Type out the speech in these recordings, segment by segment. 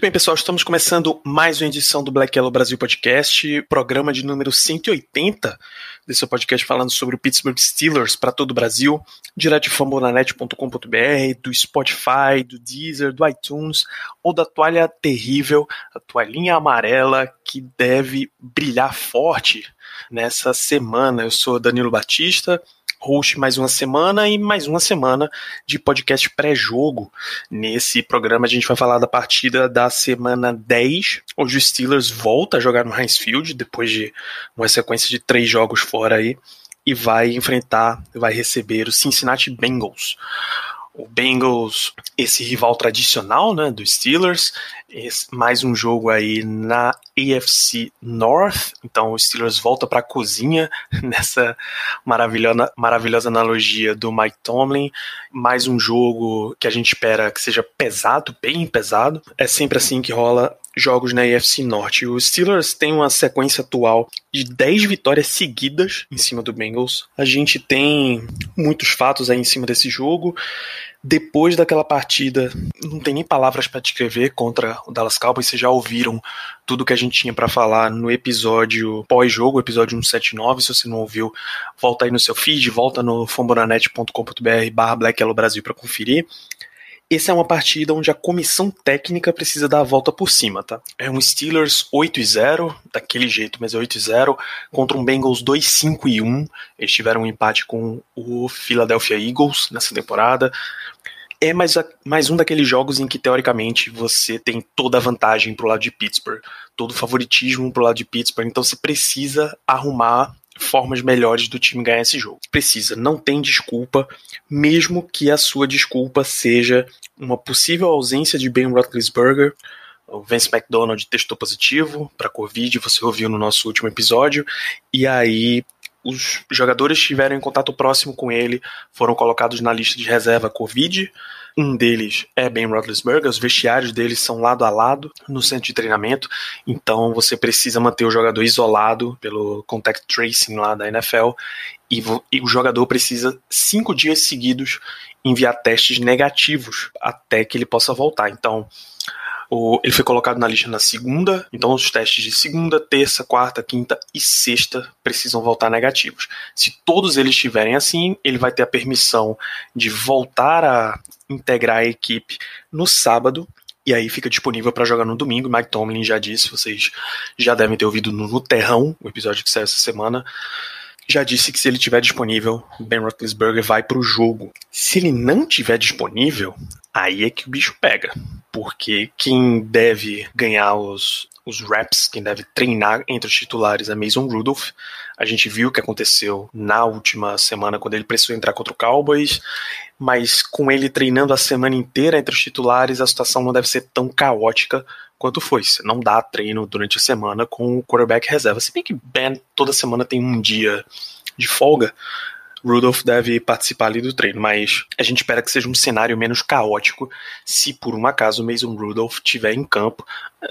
Muito bem, pessoal, estamos começando mais uma edição do Black Yellow Brasil Podcast, programa de número 180 desse podcast falando sobre o Pittsburgh Steelers para todo o Brasil, direto de fambonanet.com.br, do Spotify, do Deezer, do iTunes ou da toalha terrível, a toalhinha amarela que deve brilhar forte nessa semana. Eu sou Danilo Batista, host mais uma semana e mais uma semana de podcast pré-jogo. Nesse programa a gente vai falar da partida da semana 10, onde o Steelers volta a jogar no Heinz Field depois de uma sequência de três jogos fora aí e vai enfrentar, vai receber o Cincinnati Bengals o Bengals, esse rival tradicional né, dos Steelers, esse, mais um jogo aí na AFC North, então o Steelers volta para a cozinha nessa maravilhosa, maravilhosa analogia do Mike Tomlin, mais um jogo que a gente espera que seja pesado, bem pesado, é sempre assim que rola jogos na AFC Norte. Os Steelers têm uma sequência atual de 10 vitórias seguidas em cima do Bengals. A gente tem muitos fatos aí em cima desse jogo. Depois daquela partida, não tem nem palavras para descrever contra o Dallas Cowboys. Vocês já ouviram tudo que a gente tinha para falar no episódio pós-jogo, episódio 179. Se você não ouviu, volta aí no seu feed, volta no fambonanet.com.br barra Black Brasil para conferir. Essa é uma partida onde a comissão técnica precisa dar a volta por cima, tá? É um Steelers 8 e 0, daquele jeito, mas é 8 e 0, contra um Bengals 2 5 e 1. Eles tiveram um empate com o Philadelphia Eagles nessa temporada. É mais, a, mais um daqueles jogos em que, teoricamente, você tem toda a vantagem pro lado de Pittsburgh, todo o favoritismo pro lado de Pittsburgh, então você precisa arrumar formas melhores do time ganhar esse jogo. Precisa, não tem desculpa, mesmo que a sua desculpa seja uma possível ausência de Ben Roethlisberger. O Vince McDonald testou positivo para Covid, você ouviu no nosso último episódio, e aí os jogadores estiveram em contato próximo com ele foram colocados na lista de reserva Covid. Um deles é Ben Roethlisberger, os vestiários deles são lado a lado no centro de treinamento, então você precisa manter o jogador isolado pelo contact tracing lá da NFL e, e o jogador precisa cinco dias seguidos enviar testes negativos até que ele possa voltar. Então, o, ele foi colocado na lista na segunda, então os testes de segunda, terça, quarta, quinta e sexta precisam voltar negativos. Se todos eles estiverem assim, ele vai ter a permissão de voltar a integrar a equipe no sábado e aí fica disponível para jogar no domingo. Mike Tomlin já disse, vocês já devem ter ouvido no, no Terrão, o episódio que saiu essa semana, já disse que se ele tiver disponível, Ben Roethlisberger vai para o jogo. Se ele não tiver disponível, aí é que o bicho pega. Porque quem deve ganhar os, os reps, quem deve treinar entre os titulares é Mason Rudolph. A gente viu o que aconteceu na última semana quando ele precisou entrar contra o Cowboys, mas com ele treinando a semana inteira entre os titulares, a situação não deve ser tão caótica quanto foi. Você não dá treino durante a semana com o quarterback reserva. Se bem que Ben toda semana tem um dia de folga, Rudolph deve participar ali do treino, mas a gente espera que seja um cenário menos caótico se por um acaso Mason Rudolph estiver em campo.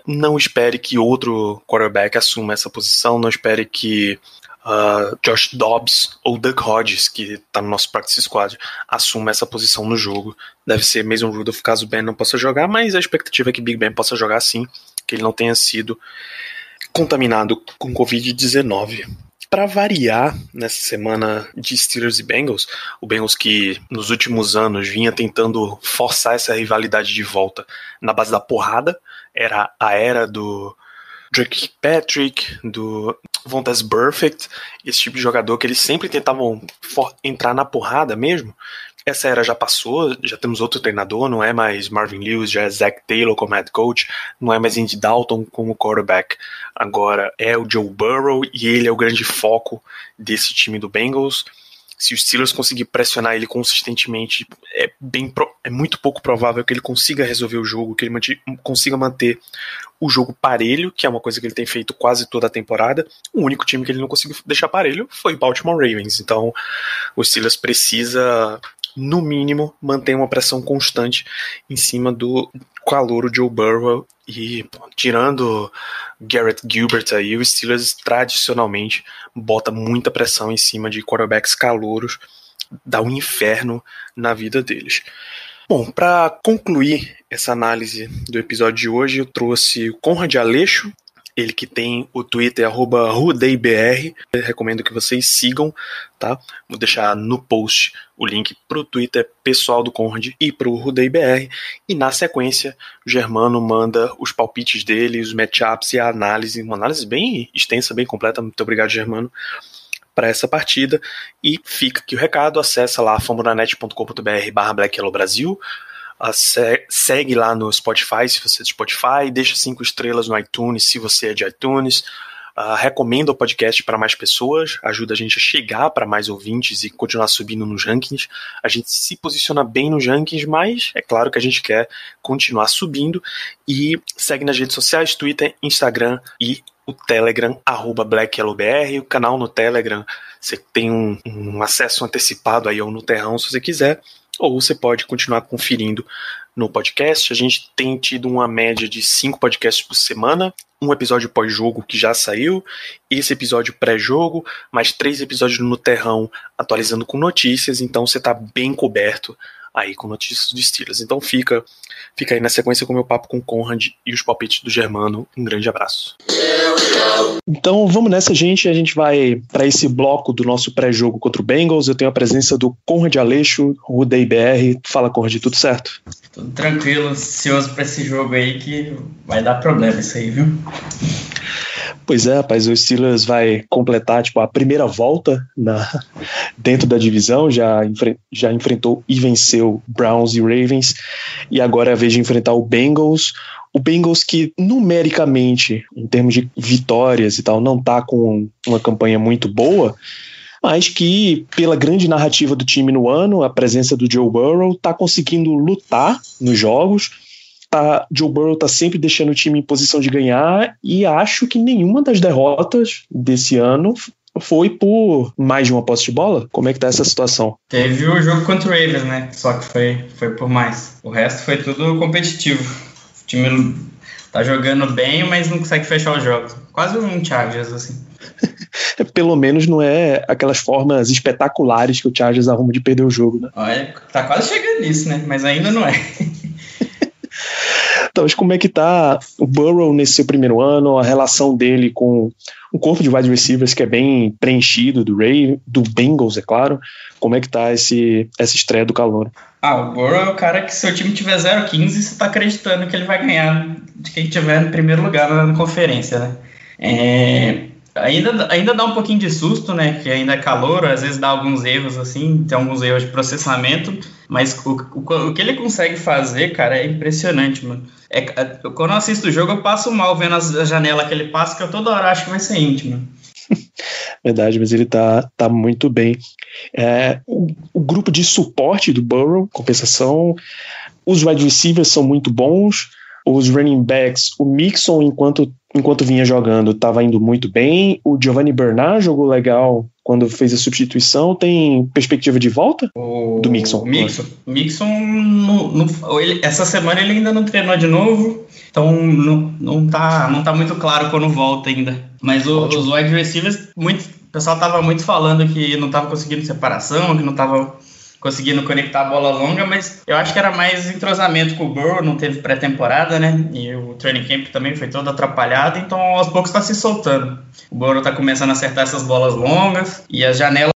Não espere que outro quarterback assuma essa posição, não espere que uh, Josh Dobbs ou Doug Hodges, que está no nosso practice squad, assuma essa posição no jogo. Deve ser Mason Rudolph caso Ben não possa jogar, mas a expectativa é que Big Ben possa jogar sim, que ele não tenha sido contaminado com Covid-19 para variar nessa semana de Steelers e Bengals, o Bengals que nos últimos anos vinha tentando forçar essa rivalidade de volta na base da porrada, era a era do Drake Patrick, do Vontaze Perfect, esse tipo de jogador que eles sempre tentavam entrar na porrada mesmo. Essa era já passou, já temos outro treinador, não é mais Marvin Lewis, já é Zach Taylor como head coach, não é mais Andy Dalton como quarterback. Agora é o Joe Burrow e ele é o grande foco desse time do Bengals. Se o Steelers conseguir pressionar ele consistentemente, é, bem, é muito pouco provável que ele consiga resolver o jogo, que ele consiga manter o jogo parelho, que é uma coisa que ele tem feito quase toda a temporada. O único time que ele não conseguiu deixar parelho foi o Baltimore Ravens. Então, o Steelers precisa no mínimo, manter uma pressão constante em cima do calor Joe Burrow e pô, tirando Garrett Gilbert aí, o Steelers tradicionalmente bota muita pressão em cima de quarterbacks calouros, dá um inferno na vida deles. Bom, para concluir essa análise do episódio de hoje, eu trouxe o Conrad Aleixo, ele que tem o Twitter arroba RudeiBR. Recomendo que vocês sigam, tá? Vou deixar no post o link pro Twitter pessoal do Conrad e pro RudeiBR. E na sequência, o Germano manda os palpites dele, os matchups e a análise, uma análise bem extensa, bem completa. Muito obrigado, Germano para essa partida e fica aqui o recado, acessa lá fambonanet.com.br barra Black Yellow Segue lá no Spotify, se você é de Spotify, deixa cinco estrelas no iTunes, se você é de iTunes. Uh, recomenda o podcast para mais pessoas, ajuda a gente a chegar para mais ouvintes e continuar subindo nos rankings. A gente se posiciona bem nos rankings, mas é claro que a gente quer continuar subindo. E segue nas redes sociais, Twitter, Instagram e o Telegram, arroba o canal no Telegram, você tem um, um acesso antecipado aí ao Nuterrão se você quiser ou você pode continuar conferindo no podcast. A gente tem tido uma média de cinco podcasts por semana, um episódio pós-jogo que já saiu, esse episódio pré-jogo, mais três episódios no Terrão atualizando com notícias, então você está bem coberto aí com notícias do Steelers. Então fica, fica aí na sequência com o meu papo com o Conrad e os palpites do Germano. Um grande abraço. Então vamos nessa, gente. A gente vai para esse bloco do nosso pré-jogo contra o Bengals. Eu tenho a presença do Conrad Aleixo, o BR. Fala, Conrad, tudo certo? Tudo tranquilo, ansioso para esse jogo aí que vai dar problema isso aí, viu? Pois é, rapaz, o Steelers vai completar tipo, a primeira volta na, dentro da divisão, já, enfre, já enfrentou e venceu Browns e Ravens, e agora é a vez de enfrentar o Bengals. O Bengals que numericamente, em termos de vitórias e tal, não tá com uma campanha muito boa, mas que pela grande narrativa do time no ano, a presença do Joe Burrow tá conseguindo lutar nos jogos tá, Joe Burrow tá sempre deixando o time em posição de ganhar e acho que nenhuma das derrotas desse ano foi por mais de uma posse de bola? Como é que tá essa situação? Teve o jogo contra o Ravens, né? Só que foi, foi por mais. O resto foi tudo competitivo. O time tá jogando bem, mas não consegue fechar os jogos. Quase um Chargers, assim. Pelo menos não é aquelas formas espetaculares que o Chargers arruma de perder o jogo, né? Olha, tá quase chegando nisso, né? Mas ainda não é. Então, mas como é que tá o Burrow nesse seu primeiro ano, a relação dele com o corpo de wide receivers que é bem preenchido do Ray, do Bengals, é claro. Como é que tá esse, essa estreia do calor? Ah, o Burrow é o cara que se o time tiver 0-15, você tá acreditando que ele vai ganhar de quem tiver no primeiro lugar na, conferência, né? É, ainda, ainda dá um pouquinho de susto, né? Que ainda é calor, às vezes dá alguns erros, assim, tem alguns erros de processamento, mas o, o, o que ele consegue fazer, cara, é impressionante, mano. É, é, quando eu assisto o jogo, eu passo mal vendo a janela que ele passa, que eu toda hora acho que vai ser íntimo. Verdade, mas ele tá, tá muito bem. É, o, o, grupo de suporte do Burrow, compensação, os wide receivers são muito bons, os running backs, o Mixon, enquanto, enquanto vinha jogando, estava indo muito bem, o Giovanni Bernard jogou legal quando fez a substituição, tem perspectiva de volta o... do Mixon? Mixon, Mixon no, no, ele, essa semana ele ainda não treinou de novo, então não, não, tá, não tá muito claro quando volta ainda. Mas o, os wide receivers, muito, o pessoal tava muito falando que não tava conseguindo separação, que não tava conseguindo conectar a bola longa, mas eu acho que era mais entrosamento com o Burrow, não teve pré-temporada, né? E o training camp também foi todo atrapalhado, então aos poucos está se soltando. O Burrow está começando a acertar essas bolas longas e as janelas,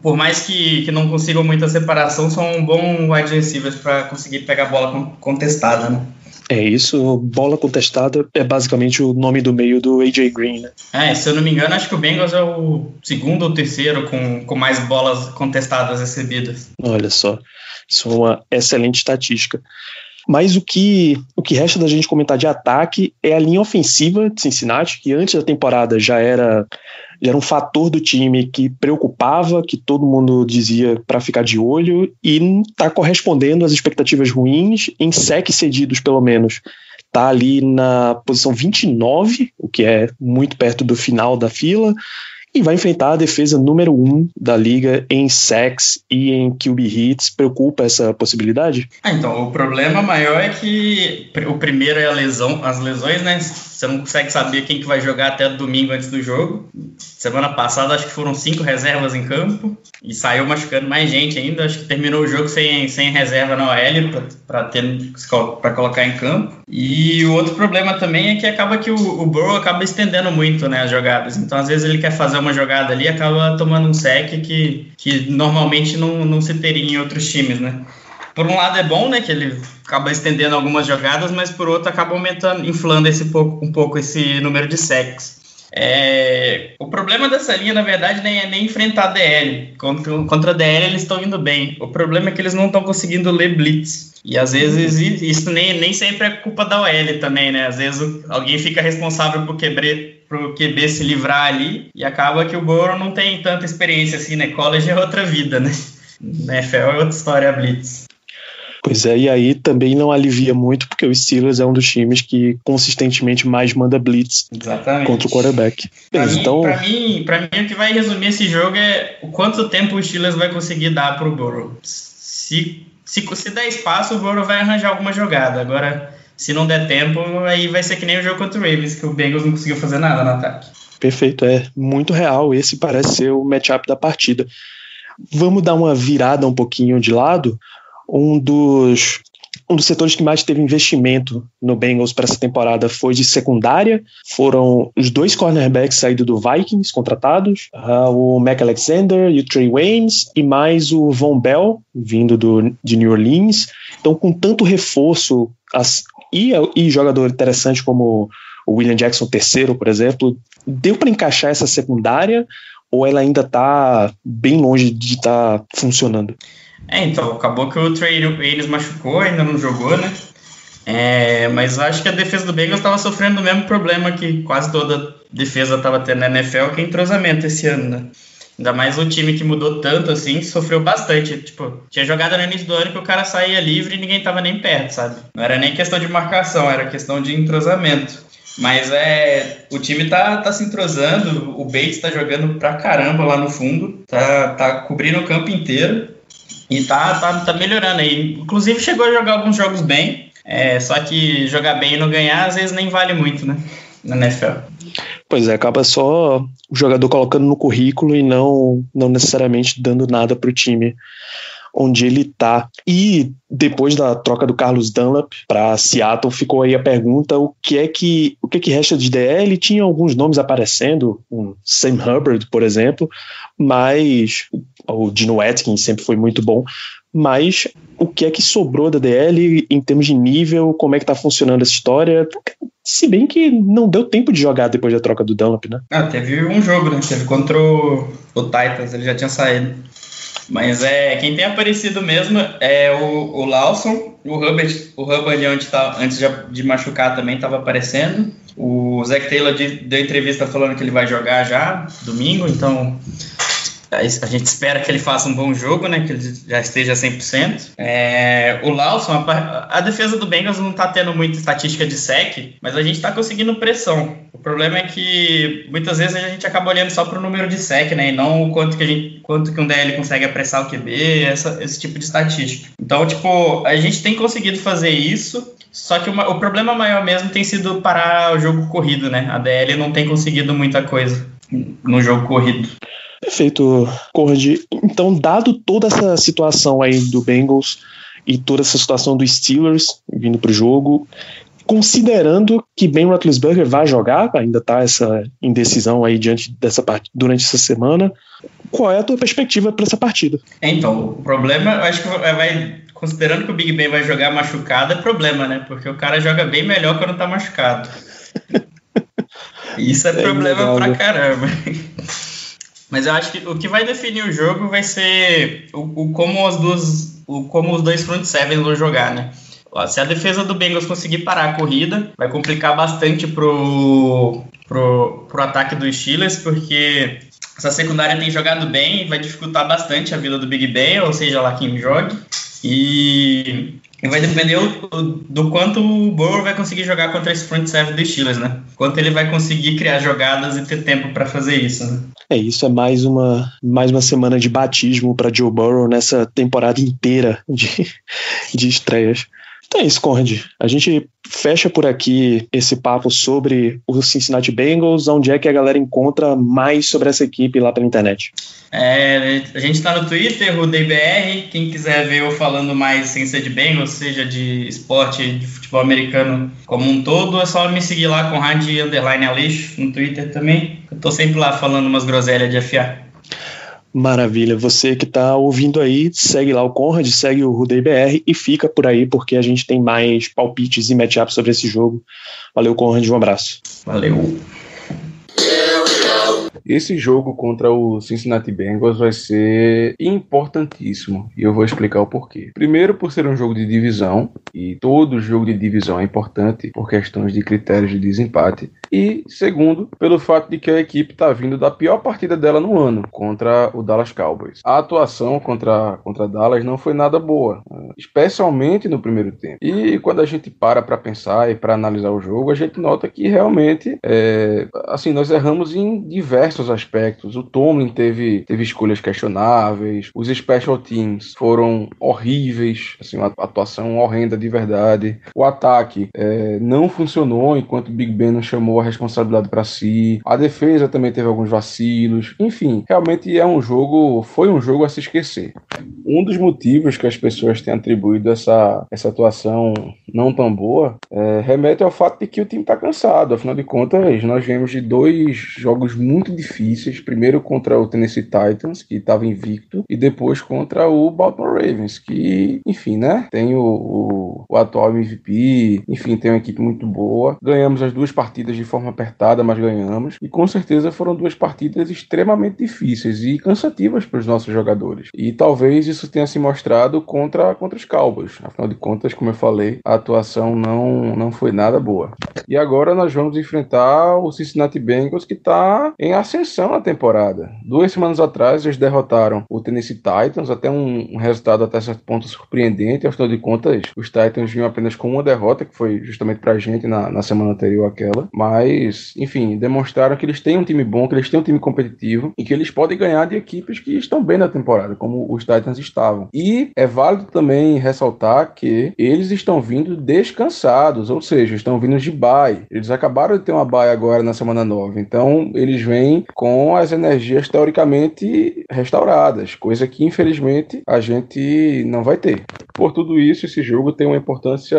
por mais que, que não consigam muita separação, são um bom wide receivers para conseguir pegar a bola contestada, né? É isso, bola contestada é basicamente o nome do meio do AJ Green, né? É, se eu não me engano, acho que o Bengals é o segundo ou terceiro com, com mais bolas contestadas recebidas. Olha só, isso é uma excelente estatística. Mas o que, o que resta da gente comentar de ataque é a linha ofensiva de Cincinnati, que antes da temporada já era Era um fator do time que preocupava, que todo mundo dizia para ficar de olho e está correspondendo às expectativas ruins em sec cedidos, pelo menos. Está ali na posição 29, o que é muito perto do final da fila e vai enfrentar a defesa número um da liga em sacks e em QB hits. Preocupa essa possibilidade? Ah, então, o problema maior é que o primeiro é a lesão, as lesões, né? Você não consegue saber quem que vai jogar até domingo antes do jogo. Semana passada acho que foram cinco reservas em campo e saiu machucando mais gente ainda. Acho que terminou o jogo sem, sem reserva na OL para colocar em campo. E o outro problema também é que acaba que o, o Burrow acaba estendendo muito né, as jogadas. Então, às vezes, ele quer fazer uma jogada ali e acaba tomando um sec que, que normalmente não, não se teria em outros times, né? por um lado é bom, né, que ele acaba estendendo algumas jogadas, mas por outro acaba aumentando, inflando esse pouco, um pouco esse número de sacks. É, o problema dessa linha, na verdade, nem é nem enfrentar a DL. Contra, contra a DL eles estão indo bem. O problema é que eles não estão conseguindo ler blitz. E às vezes isso nem, nem sempre é culpa da OL também, né? Às vezes alguém fica responsável por quebrar pro QB se livrar ali e acaba que o Burrow não tem tanta experiência assim, né? College é outra vida, né? NFL é outra história, a Blitz. Pois é, e aí também não alivia muito, porque o Steelers é um dos times que consistentemente mais manda blitz Exatamente. contra o quarterback. Pra, mim, então... pra, mim, pra mim, o que vai resumir esse jogo é o quanto tempo o Steelers vai conseguir dar pro Burrow. Se, se, se der espaço, o Burrow vai arranjar alguma jogada. Agora, se não der tempo, aí vai ser que nem o jogo contra o Ravens, que o Bengals não conseguiu fazer nada no ataque. Perfeito, é muito real. Esse parece ser o matchup da partida. Vamos dar uma virada um pouquinho de lado um dos um dos setores que mais teve investimento no Bengals para essa temporada foi de secundária. Foram os dois cornerbacks saídos do Vikings, contratados, uh, o Mac Alexander e o Trey Waynes, e mais o Von Bell, vindo do, de New Orleans. Então, com tanto reforço as, e, e jogador interessante como o William Jackson III, por exemplo, deu para encaixar essa secundária ou ela ainda está bem longe de estar tá funcionando? É, então, acabou que o Trey Waynes machucou, ainda não jogou, né? É, mas acho que a defesa do Bengals estava sofrendo o mesmo problema que quase toda defesa estava tendo na NFL, que é entrosamento esse ano, né? Ainda mais um time que mudou tanto assim, sofreu bastante. Tipo, tinha jogada no início do ano que o cara saía livre e ninguém tava nem perto, sabe? Não era nem questão de marcação, era questão de entrosamento. Mas é. O time tá, tá se entrosando, o Bates tá jogando pra caramba lá no fundo, tá, tá cobrindo o campo inteiro. E tá, tá, tá melhorando aí. Inclusive chegou a jogar alguns jogos bem. É, só que jogar bem e não ganhar, às vezes nem vale muito, né? Na NFL. Pois é, acaba só o jogador colocando no currículo e não, não necessariamente dando nada pro time onde ele tá. E depois da troca do Carlos Dunlap para Seattle, ficou aí a pergunta: o que é que o que, é que resta de DL? Tinha alguns nomes aparecendo, um Sam Hubbard, por exemplo, mas o Dino Atkins sempre foi muito bom. Mas o que é que sobrou da DL em termos de nível? Como é que tá funcionando essa história? Se bem que não deu tempo de jogar depois da troca do Dunlap, né? Ah, teve um jogo, né? Teve contra o, o Titans, ele já tinha saído. Mas é quem tem aparecido mesmo é o, o Lawson, o Hubbard, o Hubbard antes, tá, antes de, de machucar também estava aparecendo. O Zach Taylor de, deu entrevista falando que ele vai jogar já domingo, então a gente espera que ele faça um bom jogo, né? Que ele já esteja 100%. É, o Lawson, a, a, defesa do Bengals não tá tendo muita estatística de sec, mas a gente tá conseguindo pressão. O problema é que muitas vezes a gente acaba olhando só pro número de sec, né? E não o quanto que, a gente, quanto que um DL consegue apressar o QB, essa, esse tipo de estatística. Então, tipo, a gente tem conseguido fazer isso, só que uma, o problema maior mesmo tem sido parar o jogo corrido, né? A DL não tem conseguido muita coisa no jogo corrido. Perfeito, Conrad. Então, dado toda essa situação aí do Bengals e toda essa situação dos Steelers vindo para o jogo, considerando que Ben Roethlisberger vai jogar, ainda está essa indecisão aí diante dessa parte durante essa semana. Qual é a tua perspectiva para essa partida? Então, o problema, eu acho que vai considerando que o Big Ben vai jogar machucado, é problema, né? Porque o cara joga bem melhor quando tá machucado. Isso é, é problema pra caramba. Mas eu acho que o que vai definir o jogo vai ser o, o como as duas, o, como os dois front sevens vão jogar, né? se a defesa do Bengals conseguir parar a corrida, vai complicar bastante pro, pro, pro ataque dos Steelers, porque essa secundária tem jogado bem e vai dificultar bastante a vida do Big Ben, ou seja, lá quem jogue. E vai depender do, quanto o Burrow vai conseguir jogar contra esse front seven do Steelers, né? Quanto ele vai conseguir criar jogadas e ter tempo para fazer isso, né? É, isso é mais uma, mais uma semana de batismo para Joe Burrow nessa temporada inteira de, de estreias. Então é isso, Conrad. A gente fecha por aqui esse papo sobre o Cincinnati Bengals, onde é que a galera encontra mais sobre essa equipe lá pela internet. É, a gente está no Twitter, o DBR. Quem quiser ver eu falando mais sem ser de Bengals, seja de esporte, de futebol americano como um todo, é só me seguir lá com Rádio Underline no Twitter também. Eu tô sempre lá falando umas groselhas de FA. Maravilha. Você que está ouvindo aí, segue lá o Conrad, segue o Rudei BR e fica por aí porque a gente tem mais palpites e matchups sobre esse jogo. Valeu, Conrad, um abraço. Valeu. Esse jogo contra o Cincinnati Bengals vai ser importantíssimo e eu vou explicar o porquê. Primeiro, por ser um jogo de divisão e todo jogo de divisão é importante por questões de critérios de desempate. E segundo, pelo fato de que a equipe está vindo da pior partida dela no ano contra o Dallas Cowboys. A atuação contra, contra Dallas não foi nada boa, especialmente no primeiro tempo. E quando a gente para para pensar e para analisar o jogo, a gente nota que realmente, é, assim, nós erramos em diversos aspectos. O Tomlin teve, teve escolhas questionáveis, os special teams foram horríveis, assim, uma atuação horrenda de verdade. O ataque é, não funcionou enquanto Big Ben não chamou a responsabilidade para si. A defesa também teve alguns vacilos. Enfim, realmente é um jogo, foi um jogo a se esquecer. Um dos motivos que as pessoas têm atribuído essa, essa atuação não tão boa é, remete ao fato de que o time está cansado. Afinal de contas, nós viemos de dois jogos muito difíceis. Primeiro contra o Tennessee Titans, que estava invicto, e depois contra o Baltimore Ravens, que, enfim, né? Tem o, o, o atual MVP, enfim, tem uma equipe muito boa. Ganhamos as duas partidas de forma apertada, mas ganhamos. E com certeza foram duas partidas extremamente difíceis e cansativas para os nossos jogadores. E talvez isso tenha se mostrado contra, contra os Cowboys. Afinal de contas, como eu falei, a atuação não, não foi nada boa. E agora nós vamos enfrentar o Cincinnati Bengals, que está em ascensão na temporada. Duas semanas atrás, eles derrotaram o Tennessee Titans, até um, um resultado até certo ponto surpreendente. Afinal de contas, os Titans vinham apenas com uma derrota, que foi justamente para a gente na, na semana anterior àquela. Mas mas, enfim, demonstraram que eles têm um time bom, que eles têm um time competitivo e que eles podem ganhar de equipes que estão bem na temporada, como os Titans estavam. E é válido também ressaltar que eles estão vindo descansados, ou seja, estão vindo de bye. Eles acabaram de ter uma bye agora na semana 9, então eles vêm com as energias teoricamente restauradas, coisa que infelizmente a gente não vai ter. Por tudo isso, esse jogo tem uma importância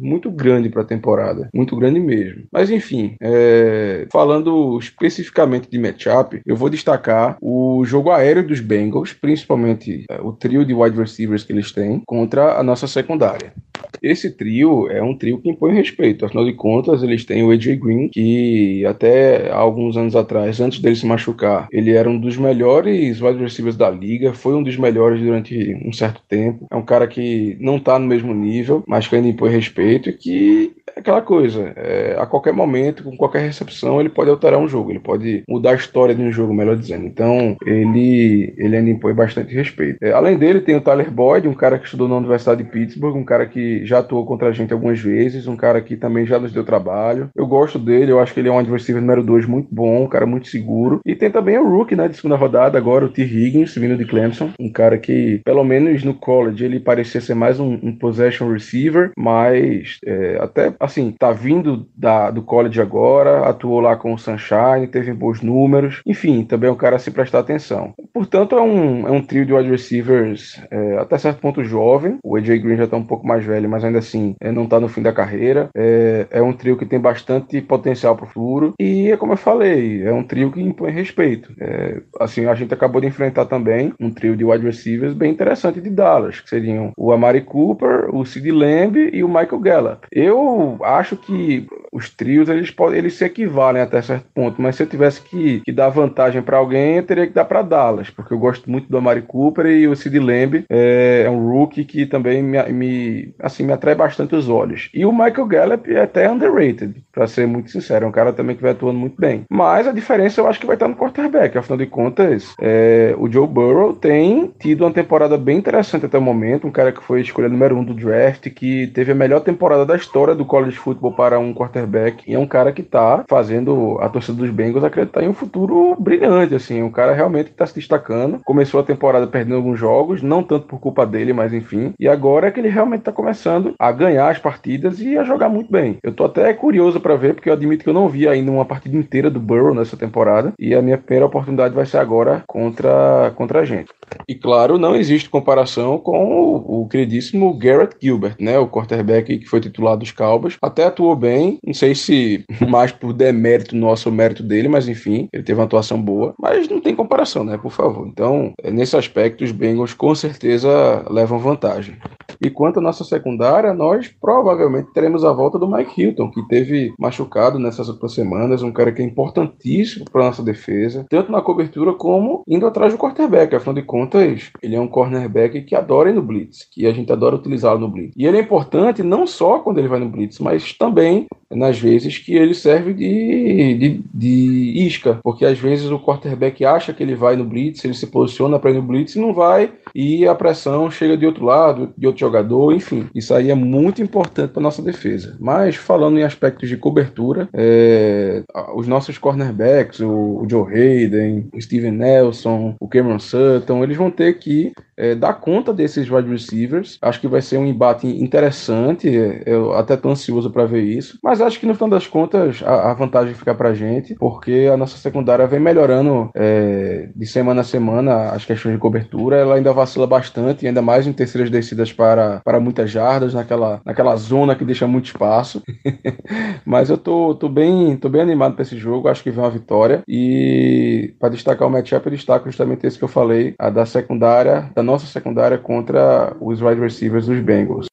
muito grande para a temporada, muito grande mesmo. Mas enfim, é, falando especificamente de matchup, eu vou destacar o jogo aéreo dos Bengals, principalmente é, o trio de wide receivers que eles têm, contra a nossa secundária. Esse trio é um trio que impõe respeito, afinal de contas, eles têm o AJ Green, que até alguns anos atrás, antes dele se machucar, ele era um dos melhores wide receivers da liga, foi um dos melhores durante um certo tempo. É um cara que não tá no mesmo nível, mas que ainda impõe respeito e que é aquela coisa, é, a qualquer momento, com qualquer recepção, ele pode alterar um jogo, ele pode mudar a história de um jogo, melhor dizendo. Então, ele, ele ainda impõe bastante respeito. É, além dele, tem o Tyler Boyd, um cara que estudou na Universidade de Pittsburgh, um cara que já atuou contra a gente algumas vezes, um cara que também já nos deu trabalho. Eu gosto dele, eu acho que ele é um adversário número 2 muito bom, um cara muito seguro. E tem também o Rookie, né, de segunda rodada, agora o T. Higgins, vindo de Clemson, um cara que, pelo menos no college, ele parecia ser mais um, um possession receiver, mas é, até assim, tá vindo da, do college agora, atuou lá com o Sunshine, teve bons números, enfim, também é um cara a se prestar atenção. Portanto, é um, é um trio de wide receivers é, até certo ponto jovem, o AJ Green já tá um pouco mais velho, mas ainda assim é, não tá no fim da carreira, é, é um trio que tem bastante potencial pro futuro, e é como eu falei, é um trio que impõe respeito. É, assim, a gente acabou de enfrentar também um trio de wide receivers bem interessante de Dallas, que seriam o Amari Cooper, o Sid Lamb e o Michael Gallup. Eu acho que os trios eles podem eles se equivalem até certo ponto, mas se eu tivesse que, que dar vantagem para alguém, eu teria que dar para Dallas, porque eu gosto muito do Amari Cooper e o Sid Lamb é, é um rookie que também me, me, assim, me atrai bastante os olhos. E o Michael Gallup é até underrated, para ser muito sincero. É um cara também que vai atuando muito bem. Mas a diferença eu acho que vai estar no quarterback. Afinal de contas, é, o Joe Burrow tem tido uma temporada bem interessante até o momento. Um cara que foi escolha número um do draft, que teve a melhor temporada da história do college football para um quarterback. E é um cara que tá fazendo a torcida dos Bengals acreditar em um futuro brilhante, assim. Um cara realmente que está se destacando. Começou a temporada perdendo alguns jogos, não tanto por culpa dele, mas enfim. E agora é que ele realmente está começando a ganhar as partidas e a jogar muito bem. Eu tô até curioso para ver, porque eu admito que eu não vi ainda uma partida inteira do Burrow nessa temporada. E a minha primeira oportunidade vai ser agora contra, contra a gente. E claro, não existe comparação com o, o queridíssimo Garrett Gilbert, né? O quarterback que foi titular dos Cowboys. Até atuou bem, não sei se mais por demérito nosso ou mérito dele, mas enfim, ele teve uma atuação boa. Mas não tem comparação, né? Por favor. Então, é, nesse aspecto, os Bengals com certeza levam vantagem. E quanto à nossa secundária, nós provavelmente teremos a volta do Mike Hilton, que teve machucado nessas últimas semanas, um cara que é importantíssimo para nossa defesa, tanto na cobertura como indo atrás do quarterback. Afinal de contas, ele é um cornerback que adora ir no blitz, que a gente adora utilizá-lo no blitz. E ele é importante não só quando ele vai no blitz, mas também nas vezes que ele serve de, de, de isca, porque às vezes o quarterback acha que ele vai no blitz, ele se posiciona para ir no blitz e não vai, e a pressão chega de outro lado, de outro jogador, enfim. Isso aí é muito importante para nossa defesa. Mas falando em aspectos de cobertura, é, os nossos cornerbacks, o, o, Joe Hayden, o Steven Nelson, o Cameron Sutton, eles vão ter que é, dar conta desses wide receivers. Acho que vai ser um embate interessante. Eu até estou ansioso para ver isso. Mas acho que no final das contas a, a vantagem fica para gente, porque a nossa secundária vem melhorando é, de semana a semana as questões de cobertura. Ela ainda vacila bastante, ainda mais em terceiras descidas para, para muitas jardas, naquela, naquela zona que deixa muito espaço. Mas eu tô, tô, bem, tô bem animado para esse jogo. Acho que vem uma vitória. E para destacar o matchup, eu destaco justamente esse que eu falei, a da secundária, da nossa secundária contra os wide receivers dos Bengals.